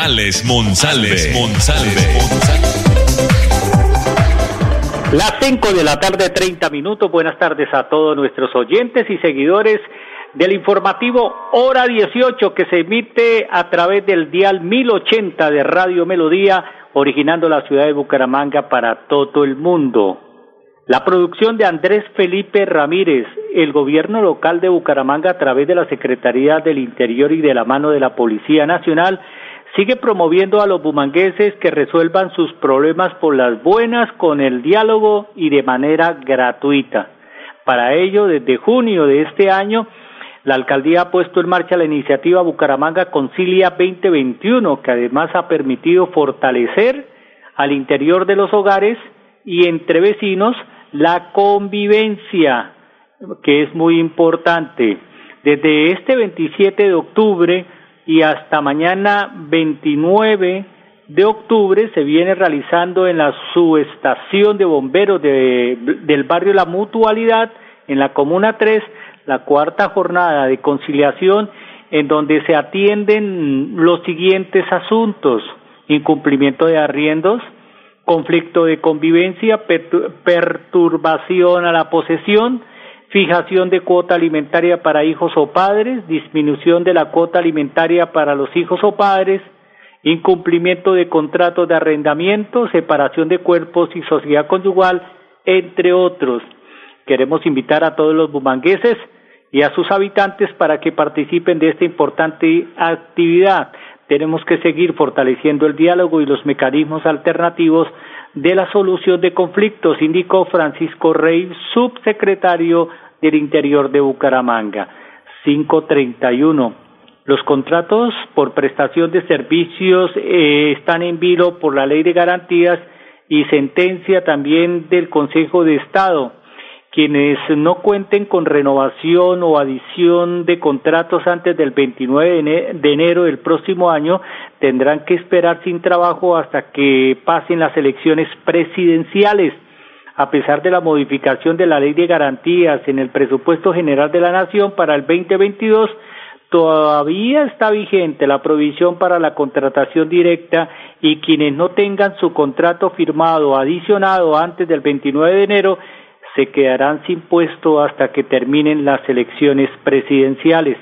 Alex Monsalve. Las 5 de la tarde, 30 minutos. Buenas tardes a todos nuestros oyentes y seguidores del informativo Hora 18 que se emite a través del dial 1080 de Radio Melodía, originando la ciudad de Bucaramanga para todo el mundo. La producción de Andrés Felipe Ramírez, el gobierno local de Bucaramanga a través de la Secretaría del Interior y de la mano de la Policía Nacional, sigue promoviendo a los bumangueses que resuelvan sus problemas por las buenas con el diálogo y de manera gratuita. Para ello, desde junio de este año, la alcaldía ha puesto en marcha la iniciativa Bucaramanga Concilia 2021, que además ha permitido fortalecer al interior de los hogares y entre vecinos la convivencia, que es muy importante. Desde este 27 de octubre y hasta mañana 29 de octubre se viene realizando en la subestación de bomberos del barrio La Mutualidad, en la Comuna 3, la cuarta jornada de conciliación en donde se atienden los siguientes asuntos, incumplimiento de arriendos, conflicto de convivencia, perturbación a la posesión, fijación de cuota alimentaria para hijos o padres, disminución de la cuota alimentaria para los hijos o padres, incumplimiento de contratos de arrendamiento, separación de cuerpos y sociedad conyugal, entre otros. Queremos invitar a todos los bumangueses y a sus habitantes para que participen de esta importante actividad. Tenemos que seguir fortaleciendo el diálogo y los mecanismos alternativos de la solución de conflictos, indicó Francisco Rey, subsecretario del Interior de Bucaramanga. 531. Los contratos por prestación de servicios eh, están en vilo por la Ley de Garantías y sentencia también del Consejo de Estado quienes no cuenten con renovación o adición de contratos antes del 29 de enero del próximo año tendrán que esperar sin trabajo hasta que pasen las elecciones presidenciales. A pesar de la modificación de la ley de garantías en el presupuesto general de la Nación para el 2022, todavía está vigente la provisión para la contratación directa y quienes no tengan su contrato firmado adicionado antes del 29 de enero se quedarán sin puesto hasta que terminen las elecciones presidenciales.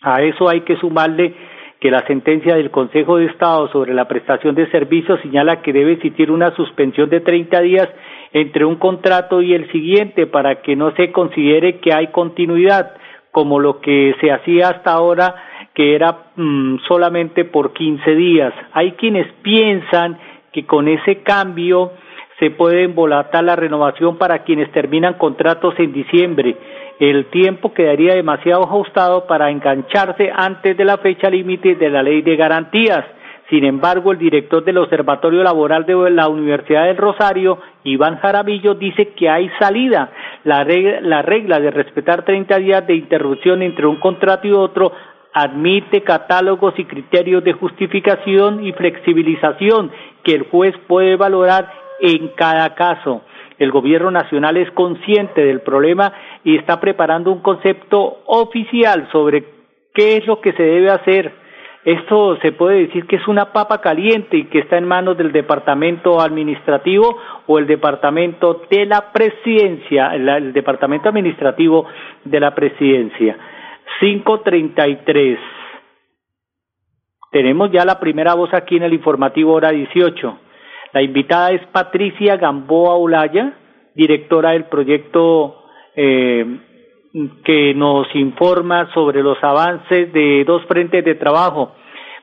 A eso hay que sumarle que la sentencia del Consejo de Estado sobre la prestación de servicios señala que debe existir una suspensión de 30 días entre un contrato y el siguiente para que no se considere que hay continuidad, como lo que se hacía hasta ahora, que era mm, solamente por 15 días. Hay quienes piensan que con ese cambio se puede embolatar la renovación para quienes terminan contratos en diciembre. El tiempo quedaría demasiado ajustado para engancharse antes de la fecha límite de la ley de garantías. Sin embargo, el director del Observatorio Laboral de la Universidad del Rosario, Iván Jaramillo, dice que hay salida. La regla, la regla de respetar 30 días de interrupción entre un contrato y otro admite catálogos y criterios de justificación y flexibilización que el juez puede valorar en cada caso. El gobierno nacional es consciente del problema y está preparando un concepto oficial sobre qué es lo que se debe hacer. Esto se puede decir que es una papa caliente y que está en manos del departamento administrativo o el departamento de la presidencia, el, departamento administrativo de la presidencia. 533. Tenemos ya la primera voz aquí en el informativo hora 18. La invitada es Patricia Gamboa Olaya, directora del proyecto eh, que nos informa sobre los avances de dos frentes de trabajo,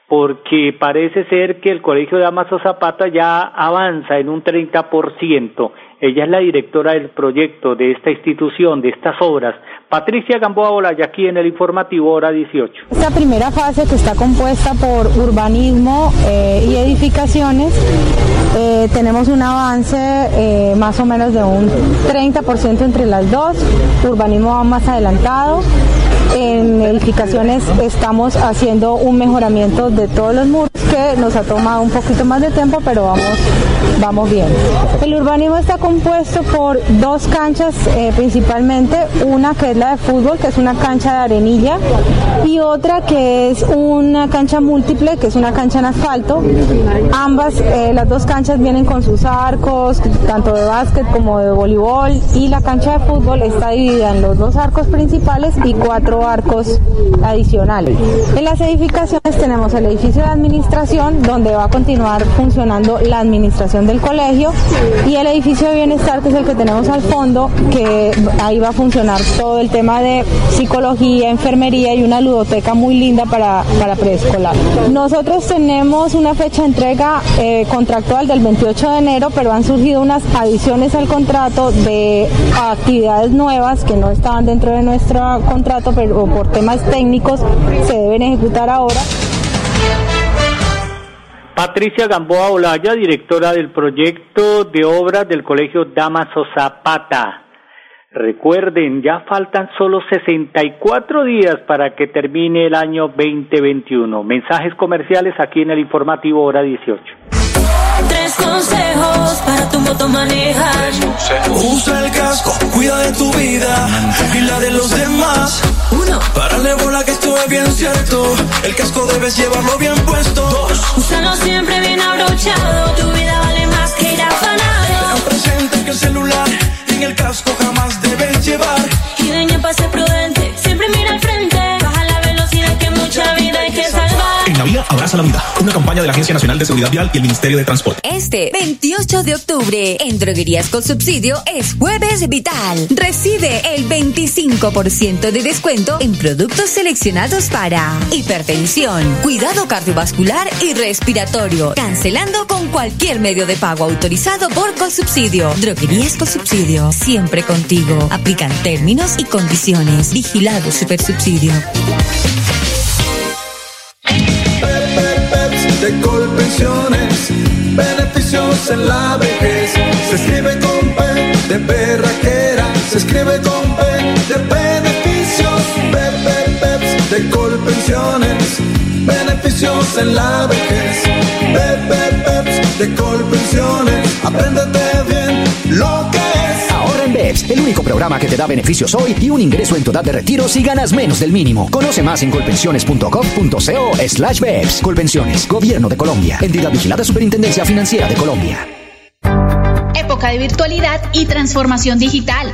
porque parece ser que el Colegio de Amazo Zapata ya avanza en un 30% Ella es la directora del proyecto de esta institución, de estas obras. Patricia Gamboa Olaya, aquí en el informativo Hora 18. Esta primera fase que está compuesta por urbanismo eh, y edificaciones, eh, tenemos un avance eh, más o menos de un 30% entre las dos. Urbanismo va más adelantado. En edificaciones estamos haciendo un mejoramiento de todos los muros que nos ha tomado un poquito más de tiempo, pero vamos, vamos bien. El urbanismo está compuesto por dos canchas principalmente, una que la de fútbol, que es una cancha de arenilla, y otra que es una cancha múltiple, que es una cancha en asfalto. Ambas, eh, las dos canchas vienen con sus arcos, tanto de básquet como de voleibol, y la cancha de fútbol está dividida en los dos arcos principales y cuatro arcos adicionales. En las edificaciones tenemos el edificio de administración, donde va a continuar funcionando la administración del colegio, y el edificio de bienestar, que es el que tenemos al fondo, que ahí va a funcionar todo el tema de psicología, enfermería y una ludoteca muy linda para, para preescolar. Nosotros tenemos una fecha de entrega eh, contractual del 28 de enero, pero han surgido unas adiciones al contrato de actividades nuevas que no estaban dentro de nuestro contrato, pero por temas técnicos se deben ejecutar ahora. Patricia Gamboa Olaya, directora del proyecto de obras del Colegio Damaso Zapata. Recuerden, ya faltan solo 64 días para que termine el año 2021. Mensajes comerciales aquí en el informativo hora 18. Tres consejos para tu moto manejar. Usa el casco, cuida de tu vida y la de los demás. Uno. Párale bola que esto es bien cierto. El casco debes llevarlo bien puesto. Dos. Úsalo siempre bien abrochado. Tu vida vale más que ir afanado. Ten presente que el celular en el casco jamás debes llevar. Y de para ser prudente. Vía abraza la vida. Una campaña de la Agencia Nacional de Seguridad Vial y el Ministerio de Transporte. Este 28 de octubre en Droguerías con Subsidio es Jueves Vital. Recibe el 25% de descuento en productos seleccionados para hipertensión, cuidado cardiovascular y respiratorio, cancelando con cualquier medio de pago autorizado por Colsubsidio. Droguerías con Subsidio, siempre contigo. Aplican términos y condiciones. Vigilado Supersubsidio. De Colpensiones, beneficios en la vejez. Se escribe con P de perraquera, se escribe con P de beneficios. Pepe Peps de Colpensiones, beneficios en la vejez. Pepe Peps de Colpensiones, apréndete bien lo que BEPS, el único programa que te da beneficios hoy y un ingreso en tu edad de retiro si ganas menos del mínimo. Conoce más en colpensiones.gov.co slash BEPS. Colpensiones, Gobierno de Colombia. Entidad vigilada Superintendencia Financiera de Colombia. Época de virtualidad y transformación digital.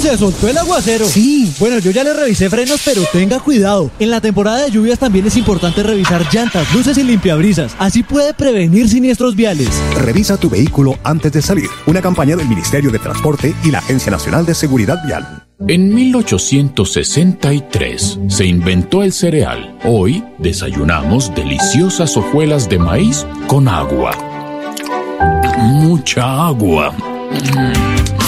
Se soltó el aguacero. Sí. Bueno, yo ya le revisé frenos, pero tenga cuidado. En la temporada de lluvias también es importante revisar llantas, luces y limpiabrisas. Así puede prevenir siniestros viales. Revisa tu vehículo antes de salir. Una campaña del Ministerio de Transporte y la Agencia Nacional de Seguridad Vial. En 1863 se inventó el cereal. Hoy desayunamos deliciosas hojuelas de maíz con agua. Mucha agua.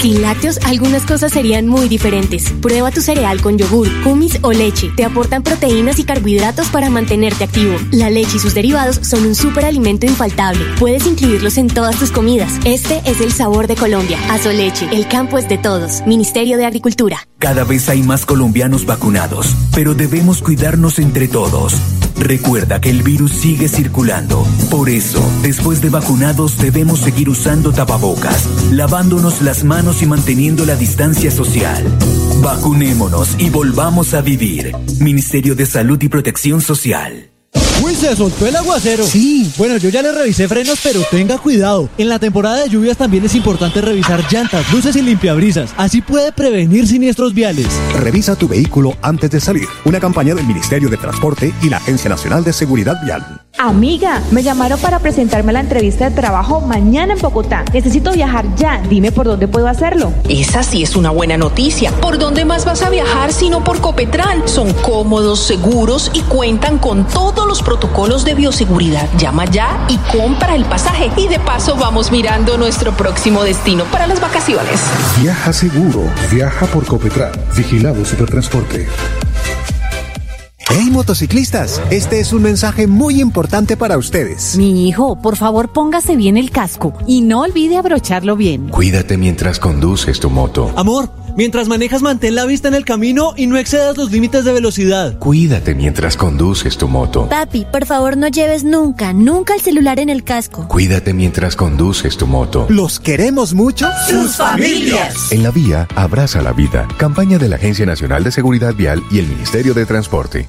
Sin lácteos, algunas cosas serían muy diferentes. Prueba tu cereal con yogur, kumis o leche. Te aportan proteínas y carbohidratos para mantenerte activo. La leche y sus derivados son un superalimento infaltable. Puedes incluirlos en todas tus comidas. Este es el sabor de Colombia. Azoleche, el campo es de todos. Ministerio de Agricultura. Cada vez hay más colombianos vacunados, pero debemos cuidarnos entre todos. Recuerda que el virus sigue circulando. Por eso, después de vacunados debemos seguir usando tapabocas, lavándonos las manos y manteniendo la distancia social. Vacunémonos y volvamos a vivir. Ministerio de Salud y Protección Social. Uy, se soltó el aguacero. Sí. Bueno, yo ya le revisé frenos, pero tenga cuidado. En la temporada de lluvias también es importante revisar llantas, luces y limpiabrisas. Así puede prevenir siniestros viales. Revisa tu vehículo antes de salir. Una campaña del Ministerio de Transporte y la Agencia Nacional de Seguridad Vial. Amiga, me llamaron para presentarme a la entrevista de trabajo mañana en Bogotá. Necesito viajar ya. Dime por dónde puedo hacerlo. Esa sí es una buena noticia. ¿Por dónde más vas a viajar sino por Copetran? Son cómodos, seguros y cuentan con todos los protocolos de bioseguridad. Llama ya y compra el pasaje. Y de paso vamos mirando nuestro próximo destino para las vacaciones. Viaja seguro. Viaja por Copetran. Vigilado Supertransporte. Hey motociclistas, este es un mensaje muy importante para ustedes. Mi hijo, por favor póngase bien el casco y no olvide abrocharlo bien. Cuídate mientras conduces tu moto. Amor, mientras manejas mantén la vista en el camino y no excedas los límites de velocidad. Cuídate mientras conduces tu moto. Papi, por favor no lleves nunca, nunca el celular en el casco. Cuídate mientras conduces tu moto. ¿Los queremos mucho? ¡Sus familias! En la vía, abraza la vida. Campaña de la Agencia Nacional de Seguridad Vial y el Ministerio de Transporte.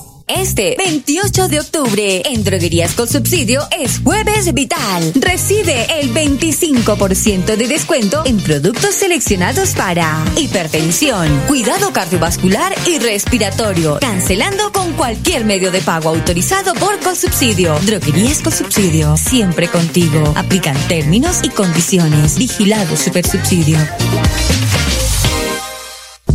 Este 28 de octubre en Droguerías con Subsidio es Jueves Vital. Recibe el 25% de descuento en productos seleccionados para hipertensión, cuidado cardiovascular y respiratorio, cancelando con cualquier medio de pago autorizado por Consubsidio. Droguerías con Subsidio, siempre contigo. Aplican términos y condiciones. Vigilado Supersubsidio.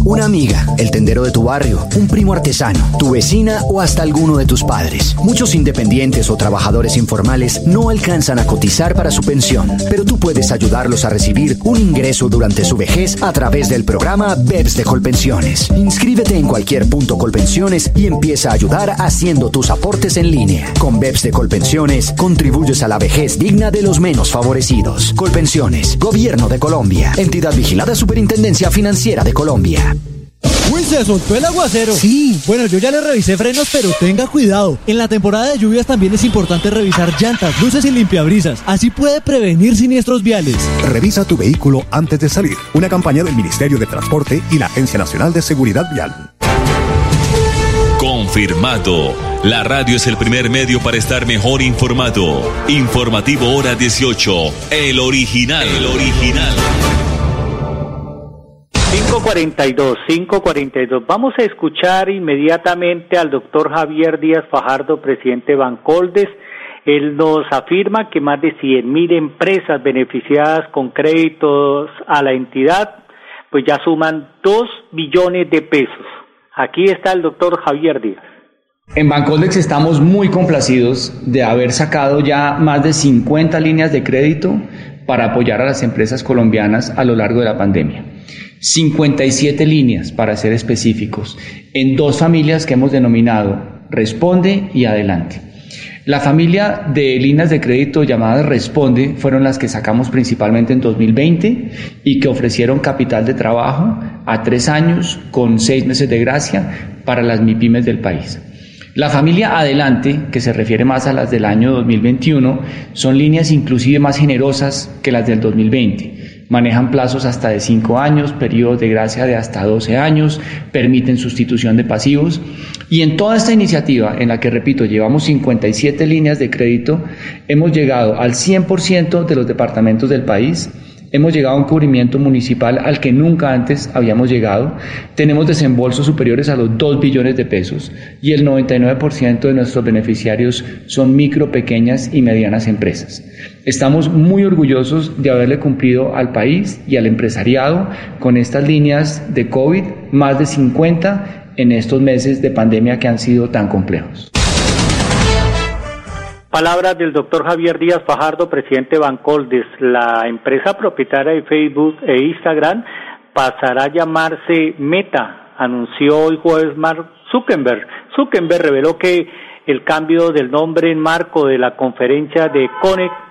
Una amiga, el tendero de tu barrio, un primo artesano, tu vecina o hasta alguno de tus padres. Muchos independientes o trabajadores informales no alcanzan a cotizar para su pensión, pero tú puedes ayudarlos a recibir un ingreso durante su vejez a través del programa BEPS de Colpensiones. Inscríbete en cualquier punto Colpensiones y empieza a ayudar haciendo tus aportes en línea. Con BEPS de Colpensiones contribuyes a la vejez digna de los menos favorecidos. Colpensiones, Gobierno de Colombia, entidad vigilada Superintendencia Financiera de Colombia. Uy, se soltó el aguacero. Sí. Bueno, yo ya le revisé frenos, pero tenga cuidado. En la temporada de lluvias también es importante revisar llantas, luces y limpiabrisas. Así puede prevenir siniestros viales. Revisa tu vehículo antes de salir. Una campaña del Ministerio de Transporte y la Agencia Nacional de Seguridad Vial. Confirmado. La radio es el primer medio para estar mejor informado. Informativo Hora 18. El original. El original. 542, 542. Vamos a escuchar inmediatamente al doctor Javier Díaz Fajardo, presidente de Bancoldes. Él nos afirma que más de 100 mil empresas beneficiadas con créditos a la entidad, pues ya suman 2 billones de pesos. Aquí está el doctor Javier Díaz. En Bancoldex estamos muy complacidos de haber sacado ya más de 50 líneas de crédito para apoyar a las empresas colombianas a lo largo de la pandemia. 57 líneas, para ser específicos, en dos familias que hemos denominado Responde y Adelante. La familia de líneas de crédito llamadas Responde fueron las que sacamos principalmente en 2020 y que ofrecieron capital de trabajo a tres años con seis meses de gracia para las MIPIMES del país. La familia Adelante, que se refiere más a las del año 2021, son líneas inclusive más generosas que las del 2020 manejan plazos hasta de 5 años, periodos de gracia de hasta 12 años, permiten sustitución de pasivos. Y en toda esta iniciativa, en la que, repito, llevamos 57 líneas de crédito, hemos llegado al 100% de los departamentos del país Hemos llegado a un cubrimiento municipal al que nunca antes habíamos llegado. Tenemos desembolsos superiores a los 2 billones de pesos y el 99% de nuestros beneficiarios son micro, pequeñas y medianas empresas. Estamos muy orgullosos de haberle cumplido al país y al empresariado con estas líneas de COVID, más de 50 en estos meses de pandemia que han sido tan complejos. Palabras del doctor Javier Díaz Fajardo, presidente de Bancoldes. La empresa propietaria de Facebook e Instagram pasará a llamarse Meta, anunció hoy jueves Mark Zuckerberg. Zuckerberg reveló que el cambio del nombre en marco de la conferencia de Connect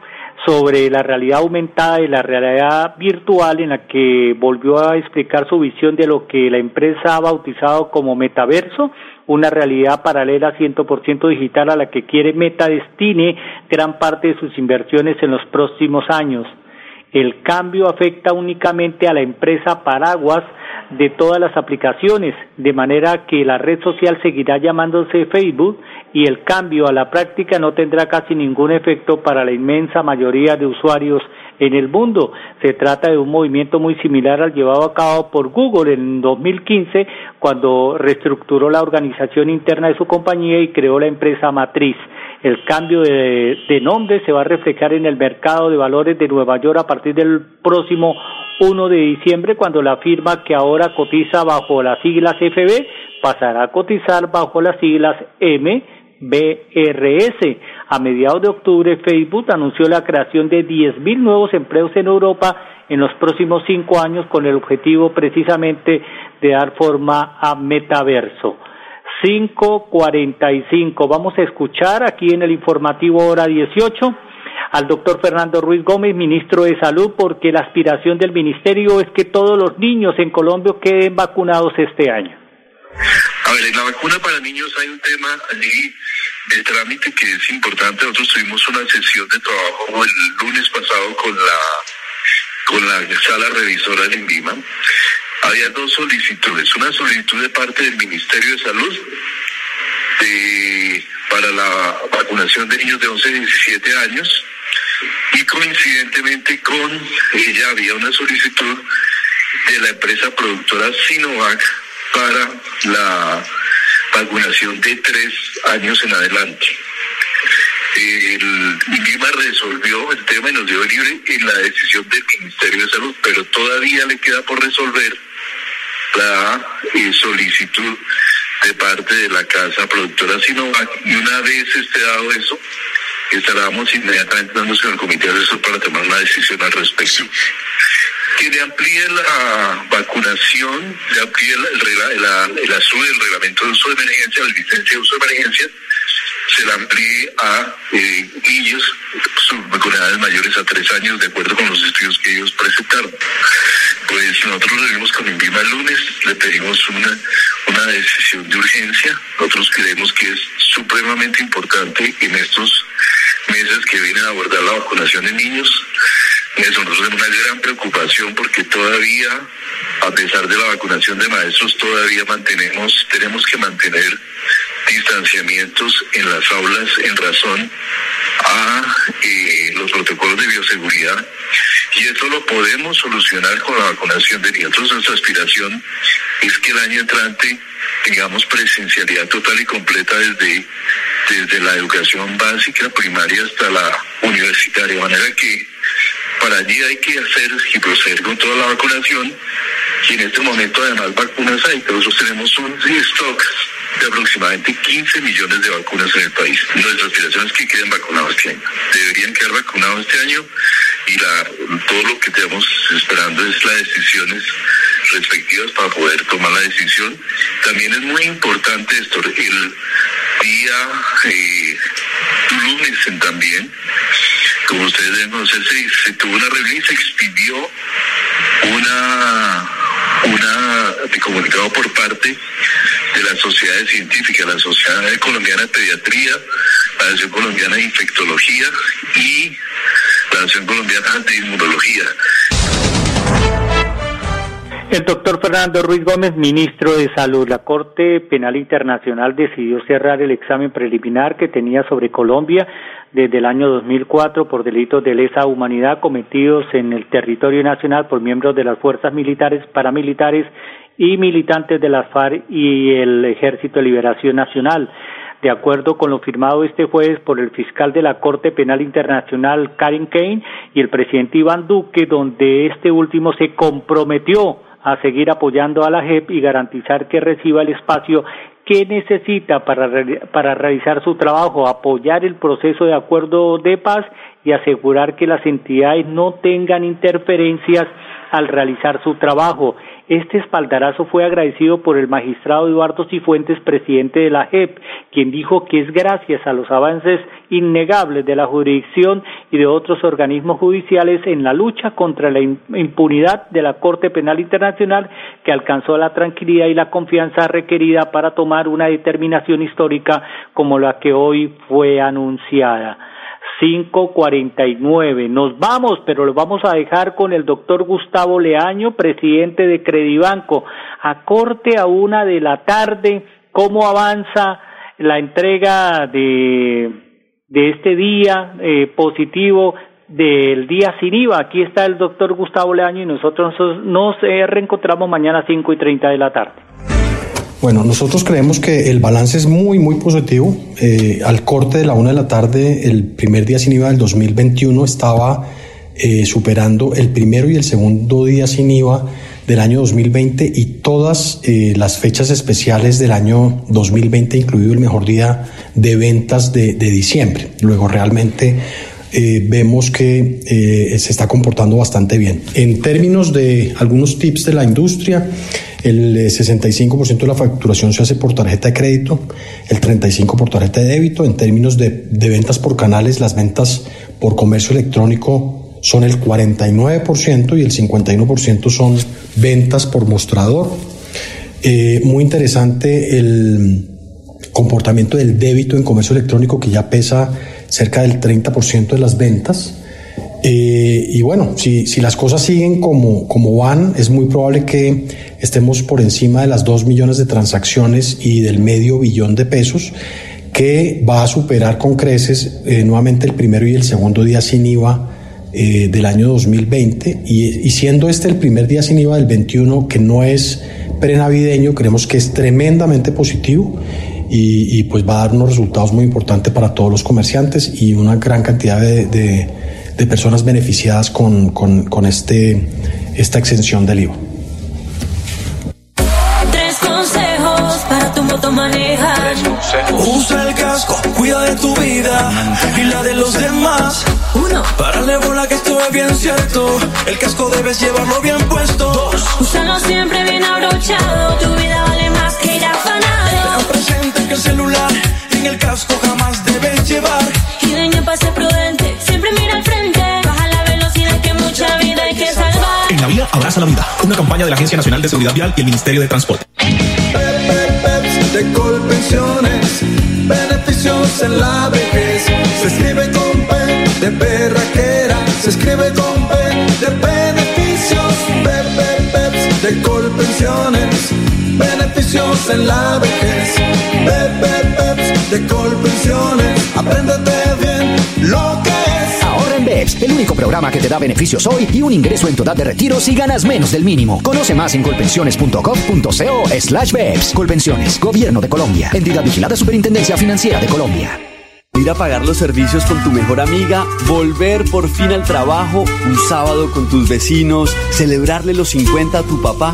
sobre la realidad aumentada y la realidad virtual en la que volvió a explicar su visión de lo que la empresa ha bautizado como metaverso, una realidad paralela 100% digital a la que quiere Meta destine gran parte de sus inversiones en los próximos años. El cambio afecta únicamente a la empresa Paraguas de todas las aplicaciones, de manera que la red social seguirá llamándose Facebook y el cambio a la práctica no tendrá casi ningún efecto para la inmensa mayoría de usuarios en el mundo. Se trata de un movimiento muy similar al llevado a cabo por Google en 2015, cuando reestructuró la organización interna de su compañía y creó la empresa matriz. El cambio de, de, nombre se va a reflejar en el mercado de valores de Nueva York a partir del próximo 1 de diciembre, cuando la firma que ahora cotiza bajo las siglas FB pasará a cotizar bajo las siglas MBRS. A mediados de octubre, Facebook anunció la creación de 10.000 nuevos empleos en Europa en los próximos cinco años con el objetivo precisamente de dar forma a metaverso. 545. Vamos a escuchar aquí en el informativo hora 18 al doctor Fernando Ruiz Gómez, ministro de Salud, porque la aspiración del ministerio es que todos los niños en Colombia queden vacunados este año. A ver, en la vacuna para niños hay un tema allí de trámite que es importante. Nosotros tuvimos una sesión de trabajo el lunes pasado con la con la sala revisora del INVIMA. Había dos solicitudes. Una solicitud de parte del Ministerio de Salud para la vacunación de niños de 11 a 17 años y coincidentemente con ella había una solicitud de la empresa productora Sinovac para la vacunación de tres años en adelante. El INVIMA resolvió el tema y nos dio libre en la decisión del Ministerio de Salud, pero todavía le queda por resolver la eh, solicitud de parte de la casa productora Sinovac y una vez esté dado eso, estaremos inmediatamente dándose al comité de asesor para tomar una decisión al respecto. Que le amplíe la vacunación, le amplíe el, el, el, el del reglamento de uso de emergencia, la licencia de uso de emergencia, se la amplíe a eh, niños edades mayores a tres años, de acuerdo con los estudios que ellos presentaron. Pues nosotros lo vimos con INVIMA el lunes, le pedimos una, una decisión de urgencia. Nosotros creemos que es supremamente importante en estos meses que vienen a abordar la vacunación de niños. Nosotros tenemos una gran preocupación porque todavía, a pesar de la vacunación de maestros, todavía mantenemos, tenemos que mantener distanciamientos en las aulas en razón a eh, los protocolos de bioseguridad. Y eso lo podemos solucionar con la vacunación de niños. Nuestra aspiración es que el año entrante tengamos presencialidad total y completa desde, desde la educación básica, primaria hasta la universitaria, de manera que para allí hay que hacer y proceder con toda la vacunación. Y en este momento además vacunas hay, nosotros tenemos un stock de aproximadamente 15 millones de vacunas en el país. Nuestra aspiración es que queden vacunados este año. Deberían quedar vacunados este año y la, todo lo que estamos esperando es las decisiones respectivas para poder tomar la decisión. También es muy importante esto, el día eh, lunes también, como ustedes deben conocer, se, se tuvo una reunión y se expidió una, una comunicado por parte de las sociedades científicas, la Sociedad Colombiana de Pediatría, la Asociación Colombiana de Infectología y la Asociación Colombiana de Inmunología. El doctor Fernando Ruiz Gómez, ministro de Salud. La Corte Penal Internacional decidió cerrar el examen preliminar que tenía sobre Colombia desde el año 2004 por delitos de lesa humanidad cometidos en el territorio nacional por miembros de las fuerzas militares, paramilitares y militantes de las FARC y el Ejército de Liberación Nacional. De acuerdo con lo firmado este jueves por el fiscal de la Corte Penal Internacional, Karin Kane, y el presidente Iván Duque, donde este último se comprometió a seguir apoyando a la JEP y garantizar que reciba el espacio que necesita para, para realizar su trabajo, apoyar el proceso de acuerdo de paz y asegurar que las entidades no tengan interferencias al realizar su trabajo. Este espaldarazo fue agradecido por el magistrado Eduardo Cifuentes, presidente de la JEP, quien dijo que es gracias a los avances innegables de la jurisdicción y de otros organismos judiciales en la lucha contra la impunidad de la Corte Penal Internacional que alcanzó la tranquilidad y la confianza requerida para tomar una determinación histórica como la que hoy fue anunciada. 549. Nos vamos, pero lo vamos a dejar con el doctor Gustavo Leaño, presidente de Credibanco. A corte a una de la tarde, cómo avanza la entrega de, de este día eh, positivo del día sin IVA. Aquí está el doctor Gustavo Leaño y nosotros nos eh, reencontramos mañana a 5 y 30 de la tarde. Bueno, nosotros creemos que el balance es muy, muy positivo. Eh, al corte de la una de la tarde, el primer día sin IVA del 2021 estaba eh, superando el primero y el segundo día sin IVA del año 2020 y todas eh, las fechas especiales del año 2020, incluido el mejor día de ventas de, de diciembre. Luego realmente vemos que se está comportando bastante bien. En términos de algunos tips de la industria, el 65% eh, de la facturación se hace por tarjeta de crédito, el 35% por tarjeta de débito. En términos de, ventas por canales, las ventas por comercio electrónico son el 49% y el 51% son ventas por mostrador. Eh, muy interesante el comportamiento del débito en comercio electrónico que ya pesa cerca del 30% de las ventas. Eh, y bueno, si, si, las cosas siguen como, como van, es muy probable que estemos por encima de las 2 millones de transacciones y del medio billón de pesos, que va a superar con creces eh, nuevamente el primero y el segundo día sin IVA eh, del año 2020. Y, siendo este el primer día sin IVA del 21, que no es prenavideño, creemos que es tremendamente positivo. Y, pues va a dar unos resultados muy importantes para todos los comerciantes y una gran cantidad de de personas beneficiadas con, con, con este, esta exención del IVA. Tres consejos para tu moto manejar. Usa el casco, cuida de tu vida y la de los demás. Uno. Párale bola que esto es bien cierto. El casco debes llevarlo bien puesto. Dos. Úsalo siempre bien abrochado. Tu vida vale más que ir afanado. Ten presente que el celular en el casco jamás debes llevar. Y de pase Abraza la Vida, una campaña de la Agencia Nacional de Seguridad Vial y el Ministerio de Transporte. de Colpensiones, beneficios en la vejez. Se escribe con P de perraquera, se escribe con P de beneficios. Peps de Colpensiones, beneficios en la vejez. Peps de Colpensiones, apréndete el único programa que te da beneficios hoy y un ingreso en tu edad de retiro si ganas menos del mínimo. Conoce más en colpensiones.gov.co slash BEPS. Colpensiones, Gobierno de Colombia. Entidad vigilada Superintendencia Financiera de Colombia. Ir a pagar los servicios con tu mejor amiga, volver por fin al trabajo, un sábado con tus vecinos, celebrarle los 50 a tu papá.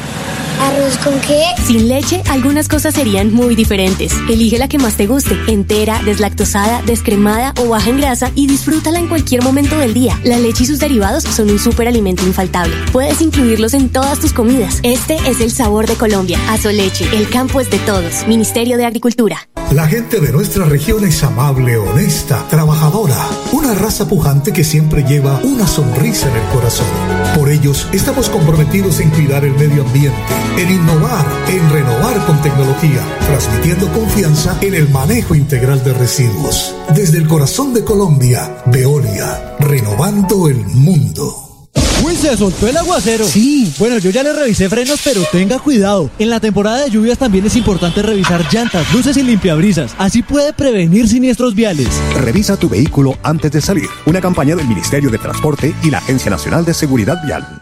¿Arroz con qué? Sin leche, algunas cosas serían muy diferentes. Elige la que más te guste, entera, deslactosada, descremada o baja en grasa y disfrútala en cualquier momento del día. La leche y sus derivados son un superalimento infaltable. Puedes incluirlos en todas tus comidas. Este es el sabor de Colombia. Azoleche, el campo es de todos. Ministerio de Agricultura. La gente de nuestra región es amable, honesta, trabajadora. Una raza pujante que siempre lleva una sonrisa en el corazón. Por ellos estamos comprometidos en cuidar el medio ambiente en innovar, en renovar con tecnología, transmitiendo confianza en el manejo integral de residuos. Desde el corazón de Colombia, Veolia, renovando el mundo. Uy, se soltó el aguacero. Sí. Bueno, yo ya le revisé frenos, pero tenga cuidado. En la temporada de lluvias también es importante revisar llantas, luces y limpiabrisas. Así puede prevenir siniestros viales. Revisa tu vehículo antes de salir. Una campaña del Ministerio de Transporte y la Agencia Nacional de Seguridad Vial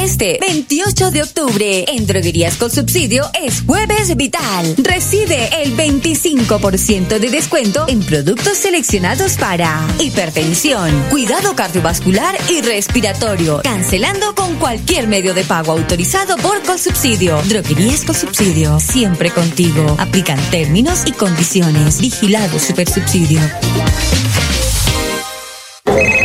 Este 28 de octubre en Droguerías con Subsidio es Jueves Vital. Recibe el 25% de descuento en productos seleccionados para hipertensión, cuidado cardiovascular y respiratorio, cancelando con cualquier medio de pago autorizado por Colsubsidio. Droguerías con Subsidio, siempre contigo. Aplican términos y condiciones. Vigilado Supersubsidio.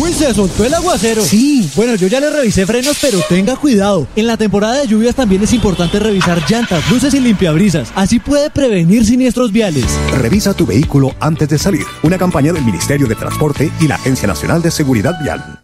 Uy, se soltó el aguacero. Sí, bueno, yo ya le revisé frenos, pero tenga cuidado. En la temporada de lluvias también es importante revisar llantas, luces y limpiabrisas. Así puede prevenir siniestros viales. Revisa tu vehículo antes de salir. Una campaña del Ministerio de Transporte y la Agencia Nacional de Seguridad Vial.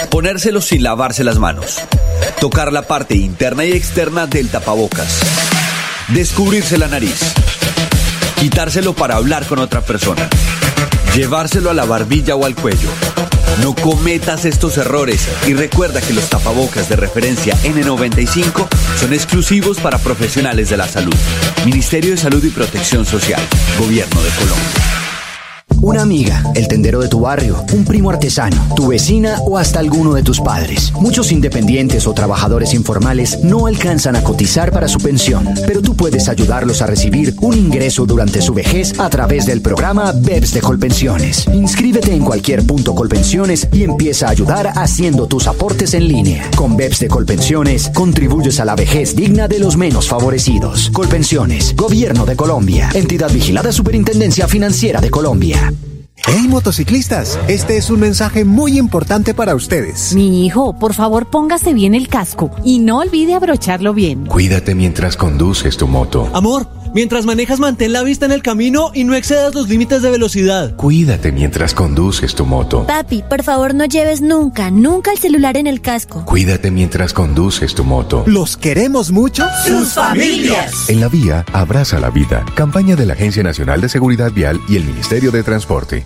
Ponérselo sin lavarse las manos. Tocar la parte interna y externa del tapabocas. Descubrirse la nariz. Quitárselo para hablar con otra persona. Llevárselo a la barbilla o al cuello. No cometas estos errores y recuerda que los tapabocas de referencia N95 son exclusivos para profesionales de la salud. Ministerio de Salud y Protección Social. Gobierno de Colombia. Una amiga, el tendero de tu barrio, un primo artesano, tu vecina o hasta alguno de tus padres. Muchos independientes o trabajadores informales no alcanzan a cotizar para su pensión, pero tú puedes ayudarlos a recibir un ingreso durante su vejez a través del programa BEPS de Colpensiones. Inscríbete en cualquier punto Colpensiones y empieza a ayudar haciendo tus aportes en línea. Con BEPS de Colpensiones contribuyes a la vejez digna de los menos favorecidos. Colpensiones, Gobierno de Colombia, entidad vigilada Superintendencia Financiera de Colombia. ¡Hey motociclistas! Este es un mensaje muy importante para ustedes. Mi hijo, por favor póngase bien el casco y no olvide abrocharlo bien. Cuídate mientras conduces tu moto. Amor, mientras manejas mantén la vista en el camino y no excedas los límites de velocidad. Cuídate mientras conduces tu moto. Papi, por favor no lleves nunca, nunca el celular en el casco. Cuídate mientras conduces tu moto. ¿Los queremos mucho? ¡Sus familias! En la vía, abraza la vida. Campaña de la Agencia Nacional de Seguridad Vial y el Ministerio de Transporte.